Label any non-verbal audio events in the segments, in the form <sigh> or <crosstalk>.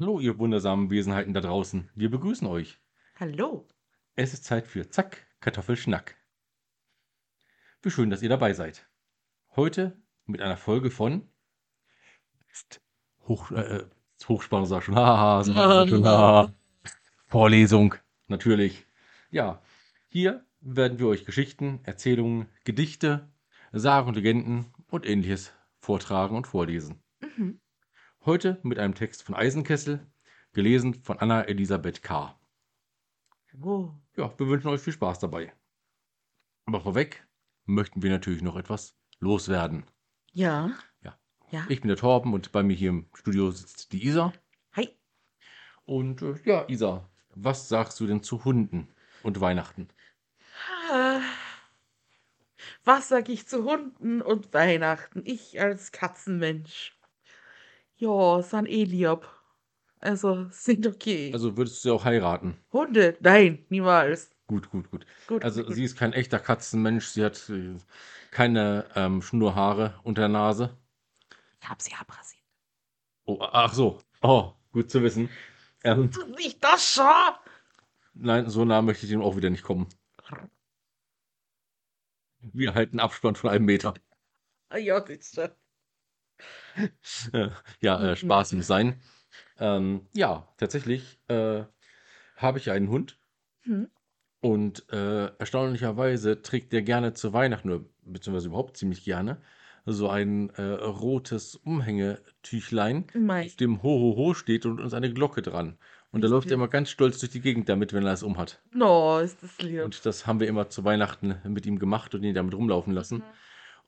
Hallo, ihr wundersamen Wesenheiten da draußen. Wir begrüßen euch. Hallo. Es ist Zeit für Zack, Kartoffelschnack. Wie schön, dass ihr dabei seid. Heute mit einer Folge von Hoch, äh, sag schon. Haha, sag schon. haha. Vorlesung, natürlich. Ja, hier werden wir euch Geschichten, Erzählungen, Gedichte, Sagen und Legenden und ähnliches vortragen und vorlesen. Mhm. Heute mit einem Text von Eisenkessel, gelesen von Anna Elisabeth K. Oh. Ja, wir wünschen euch viel Spaß dabei. Aber vorweg möchten wir natürlich noch etwas loswerden. Ja. Ja. Ja. Ich bin der Torben und bei mir hier im Studio sitzt die Isa. Hi. Und äh, ja, Isa, was sagst du denn zu Hunden und Weihnachten? Ah. Was sag ich zu Hunden und Weihnachten? Ich als Katzenmensch. Ja, san eh lieb. Also, <laughs> sind okay. Also würdest du sie auch heiraten? Hunde? Nein, niemals. Gut, gut, gut. Gut, Also gut. sie ist kein echter Katzenmensch, sie hat äh, keine ähm, Schnurrhaare unter der Nase. Ich hab sie abrasiert. Oh, ach so. Oh, gut zu wissen. Ähm, Nicht das schon? nein, so nah möchte ich dem auch wieder nicht kommen. Wir halten Abstand von einem Meter. Ah, Ja, das ist schon. Ja, äh, Spaß muss sein. Ähm, ja, tatsächlich äh, habe ich einen Hund Hm. und äh, erstaunlicherweise trägt der gerne zu Weihnachten, oder beziehungsweise überhaupt ziemlich gerne, so ein äh, rotes Umhängetüchlein, Mei. auf dem Ho Ho Ho steht und uns eine Glocke dran. Und da läuft er immer ganz stolz durch die Gegend damit, wenn er es umhat. No, ist das lieb. Und das haben wir immer zu Weihnachten mit ihm gemacht und ihn damit rumlaufen lassen. Mhm.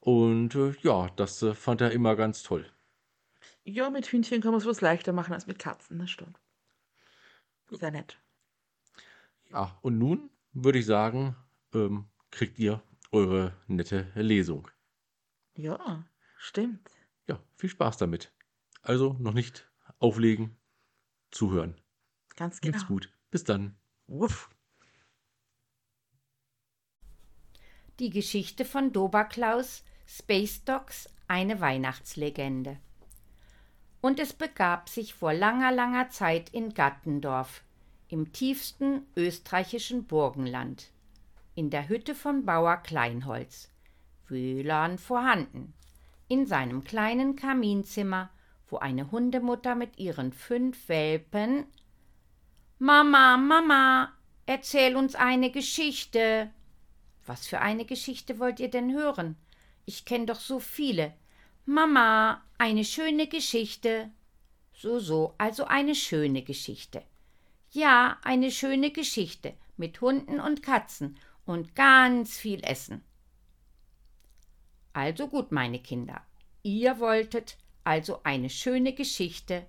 Und äh, ja, das äh, fand er immer ganz toll. Ja, mit Hühnchen kann man es was leichter machen als mit Katzen, das stimmt. Sehr nett. Ja, und nun würde ich sagen, ähm, kriegt ihr eure nette Lesung. Ja, stimmt. Ja, viel Spaß damit. Also noch nicht auflegen, zuhören. Ganz genau. Macht's gut. Bis dann. Wuff. Die Geschichte von Doberklaus, Space Dogs, eine Weihnachtslegende. Und es begab sich vor langer, langer Zeit in Gattendorf, im tiefsten österreichischen Burgenland, in der Hütte von Bauer Kleinholz, WLAN vorhanden, in seinem kleinen Kaminzimmer, wo eine Hundemutter mit ihren fünf Welpen Mama, Mama, erzähl uns eine Geschichte. Was für eine Geschichte wollt ihr denn hören? Ich kenn doch so viele. Mama, eine schöne Geschichte. So, so, also eine schöne Geschichte. Ja, eine schöne Geschichte mit Hunden und Katzen und ganz viel Essen. Also gut, meine Kinder, ihr wolltet also eine schöne Geschichte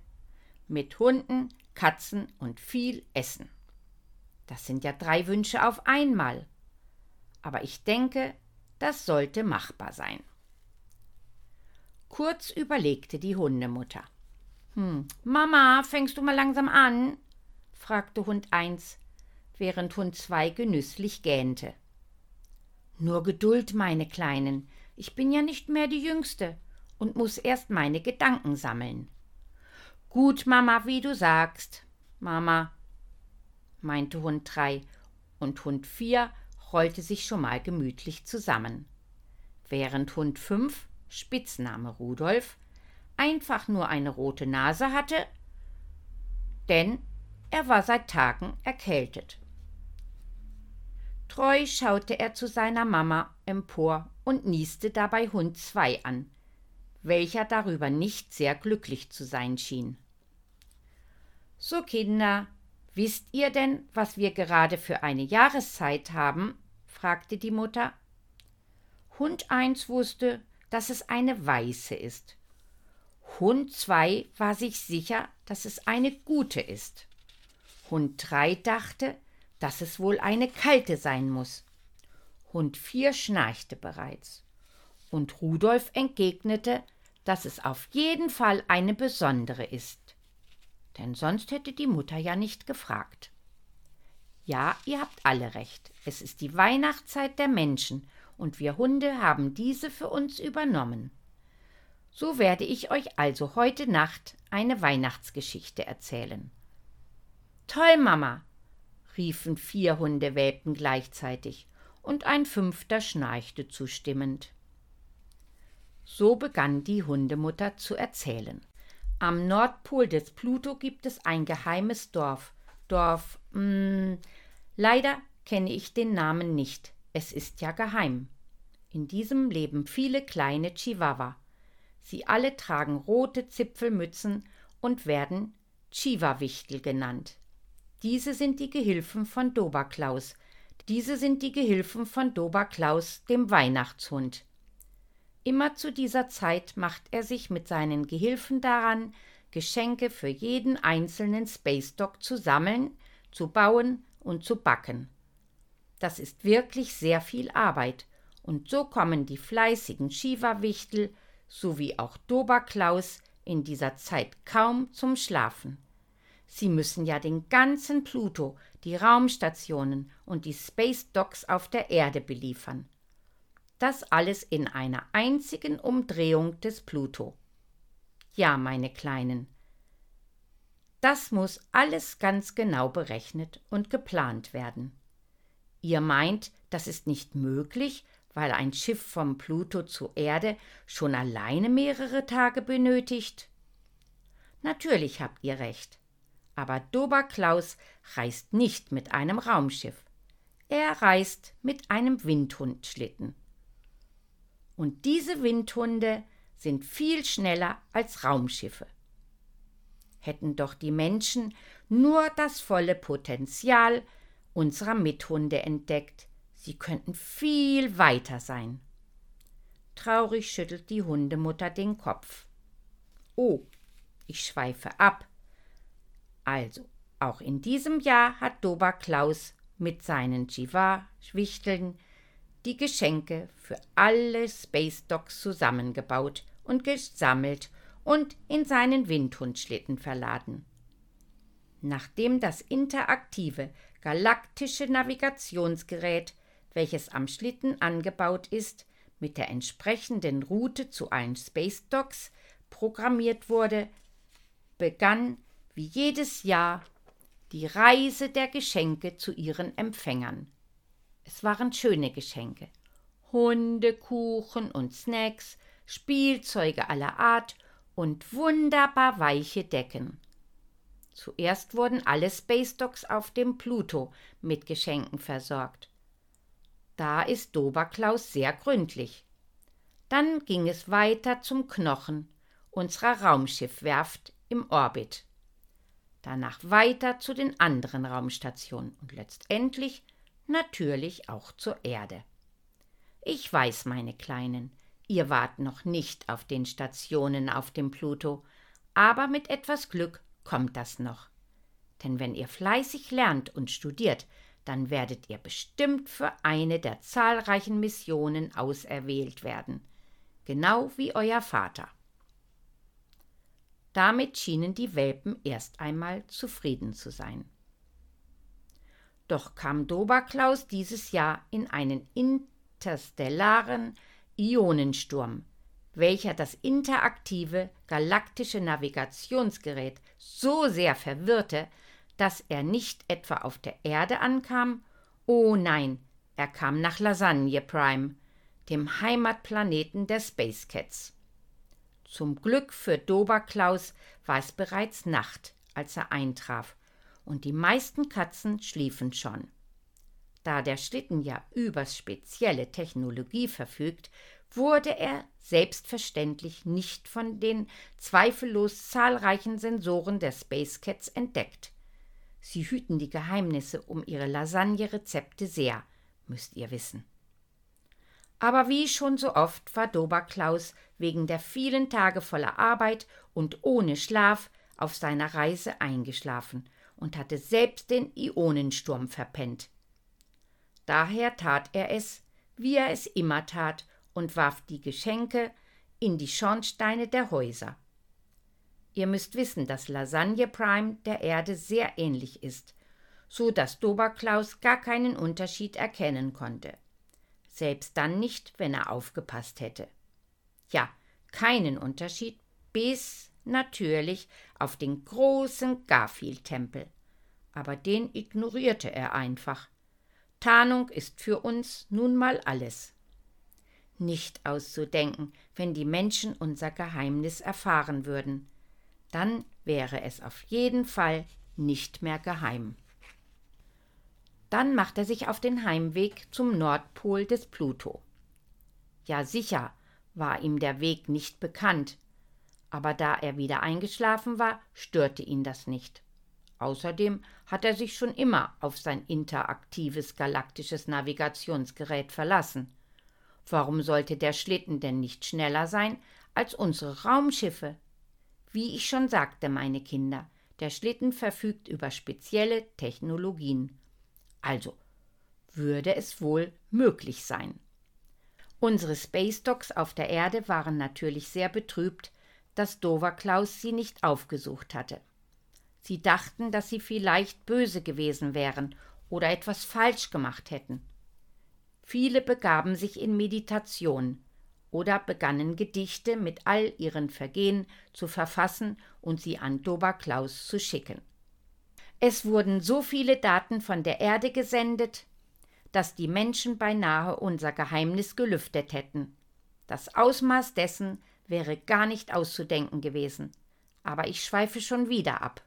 mit Hunden, Katzen und viel Essen. Das sind ja drei Wünsche auf einmal. Aber ich denke, das sollte machbar sein. Kurz überlegte die Hundemutter. Hm, Mama, fängst du mal langsam an? fragte Hund 1, während Hund 2 genüsslich gähnte. Nur Geduld, meine Kleinen, ich bin ja nicht mehr die Jüngste und muss erst meine Gedanken sammeln. Gut, Mama, wie du sagst. Mama, meinte Hund 3, und Hund 4 rollte sich schon mal gemütlich zusammen. Während Hund 5, Spitzname Rudolf, einfach nur eine rote Nase hatte, denn er war seit Tagen erkältet. Treu schaute er zu seiner Mama empor und nieste dabei Hund 2 an, welcher darüber nicht sehr glücklich zu sein schien. So, Kinder, wisst ihr denn, was wir gerade für eine Jahreszeit haben? fragte die Mutter. Hund 1 wusste, dass es eine weiße ist. Hund 2 war sich sicher, dass es eine gute ist. Hund 3 dachte, dass es wohl eine kalte sein muss. Hund 4 schnarchte bereits. Und Rudolf entgegnete, dass es auf jeden Fall eine besondere ist. Denn sonst hätte die Mutter ja nicht gefragt. Ja, ihr habt alle recht. Es ist die Weihnachtszeit der Menschen und wir Hunde haben diese für uns übernommen. So werde ich euch also heute Nacht eine Weihnachtsgeschichte erzählen. Toll, Mama, riefen vier Hundewelpen gleichzeitig, und ein fünfter schnarchte zustimmend. So begann die Hundemutter zu erzählen. Am Nordpol des Pluto gibt es ein geheimes Dorf. Dorf, mh, hm, leider kenne ich den Namen nicht. Es ist ja geheim. In diesem leben viele kleine Chihuahua. Sie alle tragen rote Zipfelmützen und werden Chiva-Wichtel genannt. Diese sind die Gehilfen von Doberklaus. Diese sind die Gehilfen von Doberklaus, dem Weihnachtshund. Immer zu dieser Zeit macht er sich mit seinen Gehilfen daran, Geschenke für jeden einzelnen Space Dog zu sammeln, zu bauen und zu backen. Das ist wirklich sehr viel Arbeit, und so kommen die fleißigen Shiva-Wichtel sowie auch Doberklaus in dieser Zeit kaum zum Schlafen. Sie müssen ja den ganzen Pluto, die Raumstationen und die Space Docks auf der Erde beliefern. Das alles in einer einzigen Umdrehung des Pluto. Ja, meine Kleinen. Das muss alles ganz genau berechnet und geplant werden. Ihr meint, das ist nicht möglich, weil ein Schiff vom Pluto zur Erde schon alleine mehrere Tage benötigt? Natürlich habt ihr recht. Aber Doberklaus reist nicht mit einem Raumschiff. Er reist mit einem Windhundschlitten. Und diese Windhunde sind viel schneller als Raumschiffe. Hätten doch die Menschen nur das volle Potenzial unserer Mithunde entdeckt, Sie könnten viel weiter sein. Traurig schüttelt die Hundemutter den Kopf. Oh, ich schweife ab. Also, auch in diesem Jahr hat Dober Klaus mit seinen Jiva-Schwichteln die Geschenke für alle Space Dogs zusammengebaut und gesammelt und in seinen Windhundschlitten verladen. Nachdem das interaktive galaktische Navigationsgerät welches am Schlitten angebaut ist, mit der entsprechenden Route zu allen Space Docks programmiert wurde, begann wie jedes Jahr die Reise der Geschenke zu ihren Empfängern. Es waren schöne Geschenke. Hundekuchen und Snacks, Spielzeuge aller Art und wunderbar weiche Decken. Zuerst wurden alle Space Docks auf dem Pluto mit Geschenken versorgt. Da ist Doberklaus sehr gründlich. Dann ging es weiter zum Knochen unserer Raumschiffwerft im Orbit. Danach weiter zu den anderen Raumstationen und letztendlich natürlich auch zur Erde. Ich weiß, meine Kleinen, ihr wart noch nicht auf den Stationen auf dem Pluto, aber mit etwas Glück kommt das noch. Denn wenn ihr fleißig lernt und studiert, dann werdet ihr bestimmt für eine der zahlreichen Missionen auserwählt werden, genau wie euer Vater. Damit schienen die Welpen erst einmal zufrieden zu sein. Doch kam Doberklaus dieses Jahr in einen interstellaren Ionensturm, welcher das interaktive galaktische Navigationsgerät so sehr verwirrte, dass er nicht etwa auf der Erde ankam, oh nein, er kam nach Lasagne Prime, dem Heimatplaneten der Space Cats. Zum Glück für Doberklaus war es bereits Nacht, als er eintraf, und die meisten Katzen schliefen schon. Da der Schlitten ja über spezielle Technologie verfügt, wurde er selbstverständlich nicht von den zweifellos zahlreichen Sensoren der Space Cats entdeckt. Sie hüten die Geheimnisse um ihre Lasagne-Rezepte sehr, müsst ihr wissen. Aber wie schon so oft war Doberklaus wegen der vielen Tage voller Arbeit und ohne Schlaf auf seiner Reise eingeschlafen und hatte selbst den Ionensturm verpennt. Daher tat er es, wie er es immer tat, und warf die Geschenke in die Schornsteine der Häuser. Ihr müsst wissen, dass Lasagne Prime der Erde sehr ähnlich ist, so dass Doberklaus gar keinen Unterschied erkennen konnte. Selbst dann nicht, wenn er aufgepasst hätte. Ja, keinen Unterschied, bis natürlich auf den großen Garfield-Tempel. Aber den ignorierte er einfach. Tarnung ist für uns nun mal alles. Nicht auszudenken, wenn die Menschen unser Geheimnis erfahren würden. Dann wäre es auf jeden Fall nicht mehr geheim. Dann macht er sich auf den Heimweg zum Nordpol des Pluto. Ja sicher war ihm der Weg nicht bekannt, aber da er wieder eingeschlafen war, störte ihn das nicht. Außerdem hat er sich schon immer auf sein interaktives galaktisches Navigationsgerät verlassen. Warum sollte der Schlitten denn nicht schneller sein als unsere Raumschiffe? Wie ich schon sagte, meine Kinder, der Schlitten verfügt über spezielle Technologien. Also würde es wohl möglich sein. Unsere Space Dogs auf der Erde waren natürlich sehr betrübt, dass Dover Klaus sie nicht aufgesucht hatte. Sie dachten, dass sie vielleicht böse gewesen wären oder etwas falsch gemacht hätten. Viele begaben sich in Meditation oder begannen Gedichte mit all ihren Vergehen zu verfassen und sie an Dober Klaus zu schicken. Es wurden so viele Daten von der Erde gesendet, dass die Menschen beinahe unser Geheimnis gelüftet hätten. Das Ausmaß dessen wäre gar nicht auszudenken gewesen. Aber ich schweife schon wieder ab.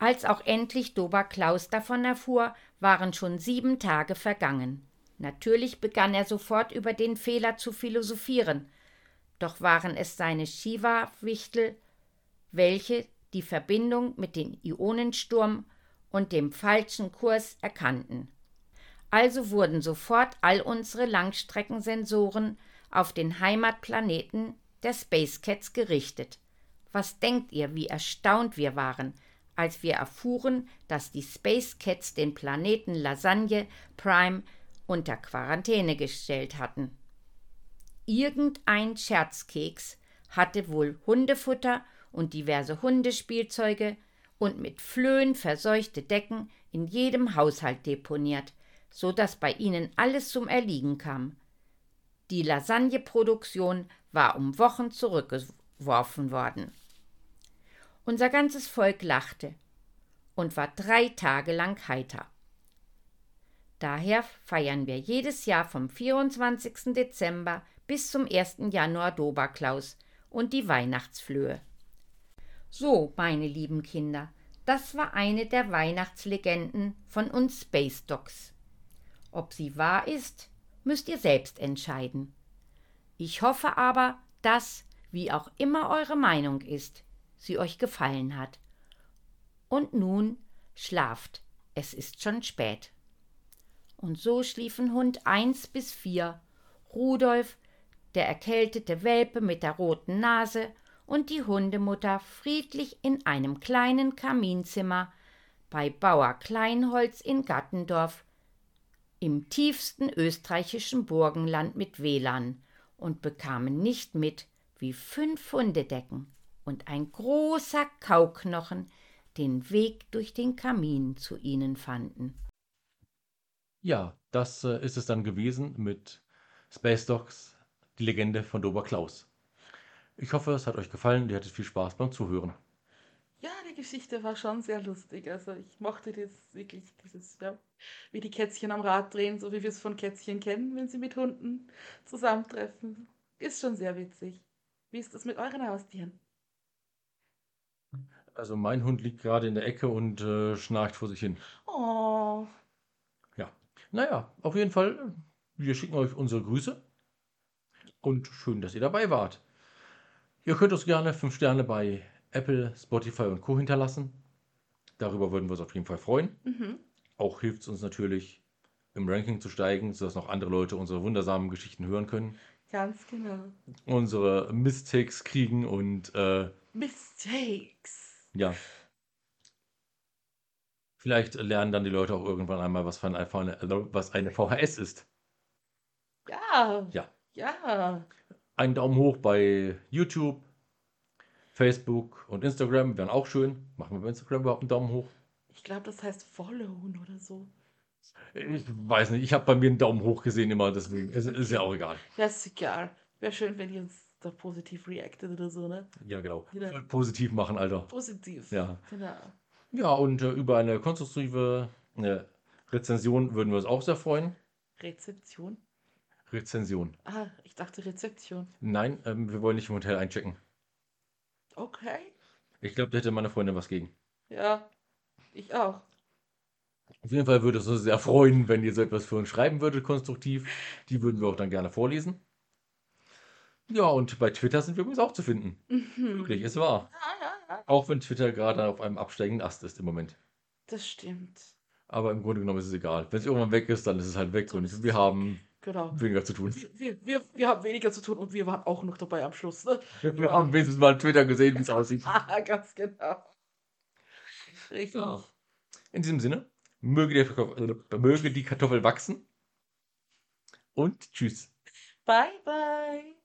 Als auch endlich Dober Klaus davon erfuhr, waren schon sieben Tage vergangen. Natürlich begann er sofort über den Fehler zu philosophieren, doch waren es seine Shiva-Wichtel, welche die Verbindung mit dem Ionensturm und dem falschen Kurs erkannten. Also wurden sofort all unsere Langstreckensensoren auf den Heimatplaneten der Space Cats gerichtet. Was denkt ihr, wie erstaunt wir waren, als wir erfuhren, dass die Space Cats den Planeten Lasagne Prime unter Quarantäne gestellt hatten. Irgendein Scherzkeks hatte wohl Hundefutter und diverse Hundespielzeuge und mit Flöhen verseuchte Decken in jedem Haushalt deponiert, so dass bei ihnen alles zum Erliegen kam. Die Lasagneproduktion war um Wochen zurückgeworfen worden. Unser ganzes Volk lachte und war drei Tage lang heiter. Daher feiern wir jedes Jahr vom 24. Dezember bis zum 1. Januar Doberklaus und die Weihnachtsflöhe. So, meine lieben Kinder, das war eine der Weihnachtslegenden von uns Space Dogs. Ob sie wahr ist, müsst ihr selbst entscheiden. Ich hoffe aber, dass, wie auch immer eure Meinung ist, sie euch gefallen hat. Und nun schlaft, es ist schon spät. Und so schliefen Hund eins bis vier, Rudolf, der erkältete Welpe mit der roten Nase und die Hundemutter friedlich in einem kleinen Kaminzimmer bei Bauer Kleinholz in Gattendorf im tiefsten österreichischen Burgenland mit WLAN und bekamen nicht mit, wie fünf Hundedecken und ein großer Kauknochen den Weg durch den Kamin zu ihnen fanden. Ja, das äh, ist es dann gewesen mit Space Dogs, die Legende von Dober Klaus. Ich hoffe, es hat euch gefallen. Ihr hattet viel Spaß beim Zuhören. Ja, die Geschichte war schon sehr lustig. Also ich mochte das wirklich, dieses, ja, wie die Kätzchen am Rad drehen, so wie wir es von Kätzchen kennen, wenn sie mit Hunden zusammentreffen. Ist schon sehr witzig. Wie ist das mit euren Haustieren? Also mein Hund liegt gerade in der Ecke und äh, schnarcht vor sich hin. Oh, Ja. Naja, auf jeden Fall, wir schicken euch unsere Grüße und schön, dass ihr dabei wart. Ihr könnt uns gerne 5 Sterne bei Apple, Spotify und Co. hinterlassen. Darüber würden wir uns auf jeden Fall freuen. mhm. Auch hilft es uns natürlich, im Ranking zu steigen, sodass noch andere Leute unsere wundersamen Geschichten hören können, ganz genau. unsere Mistakes kriegen und äh, Mistakes. Ja. Vielleicht lernen dann die Leute auch irgendwann einmal, was, eine, was eine VHS ist. Ja. Ja. Ja. Einen Daumen hoch bei YouTube, Facebook und Instagram wären auch schön. Machen wir bei Instagram überhaupt einen Daumen hoch? Ich glaube, das heißt followen oder so. Ich weiß nicht, ich habe bei mir einen Daumen hoch gesehen immer, deswegen ist, ist ja auch egal. Ja, ist egal. Wäre schön, wenn ihr uns da positiv reacted oder so, ne? Ja, genau. Voll Positiv machen, Alter. Positiv. Ja. Genau. Ja, und äh, über eine konstruktive äh, Rezension würden wir uns auch sehr freuen. Rezeption? Rezension. Ah, ich dachte Rezeption. Nein, ähm, wir wollen nicht im Hotel einchecken. Okay. Ich glaube, da hätte meine Freundin was gegen. Ja, ich auch. Auf jeden Fall würde es uns sehr freuen, wenn ihr so etwas für uns schreiben würdet, konstruktiv. Die würden wir auch dann gerne vorlesen. Ja, und bei Twitter sind wir übrigens auch zu finden. Mhm. Wirklich, es war. Auch wenn Twitter gerade auf einem absteigenden Ast ist im Moment. Das stimmt. Aber im Grunde genommen ist es egal. Wenn es irgendwann weg ist, dann ist es halt weg und wir haben Genau. weniger zu tun. Wir, wir, wir haben weniger zu tun und wir waren auch noch dabei am Schluss. Ne? Wir haben wenigstens mal Twitter gesehen, wie es aussieht. <laughs> Ah, ganz genau. Richtig. Ja. In diesem Sinne, möge die, Kartoffel, äh, möge die Kartoffel wachsen. Und tschüss. Bye, bye.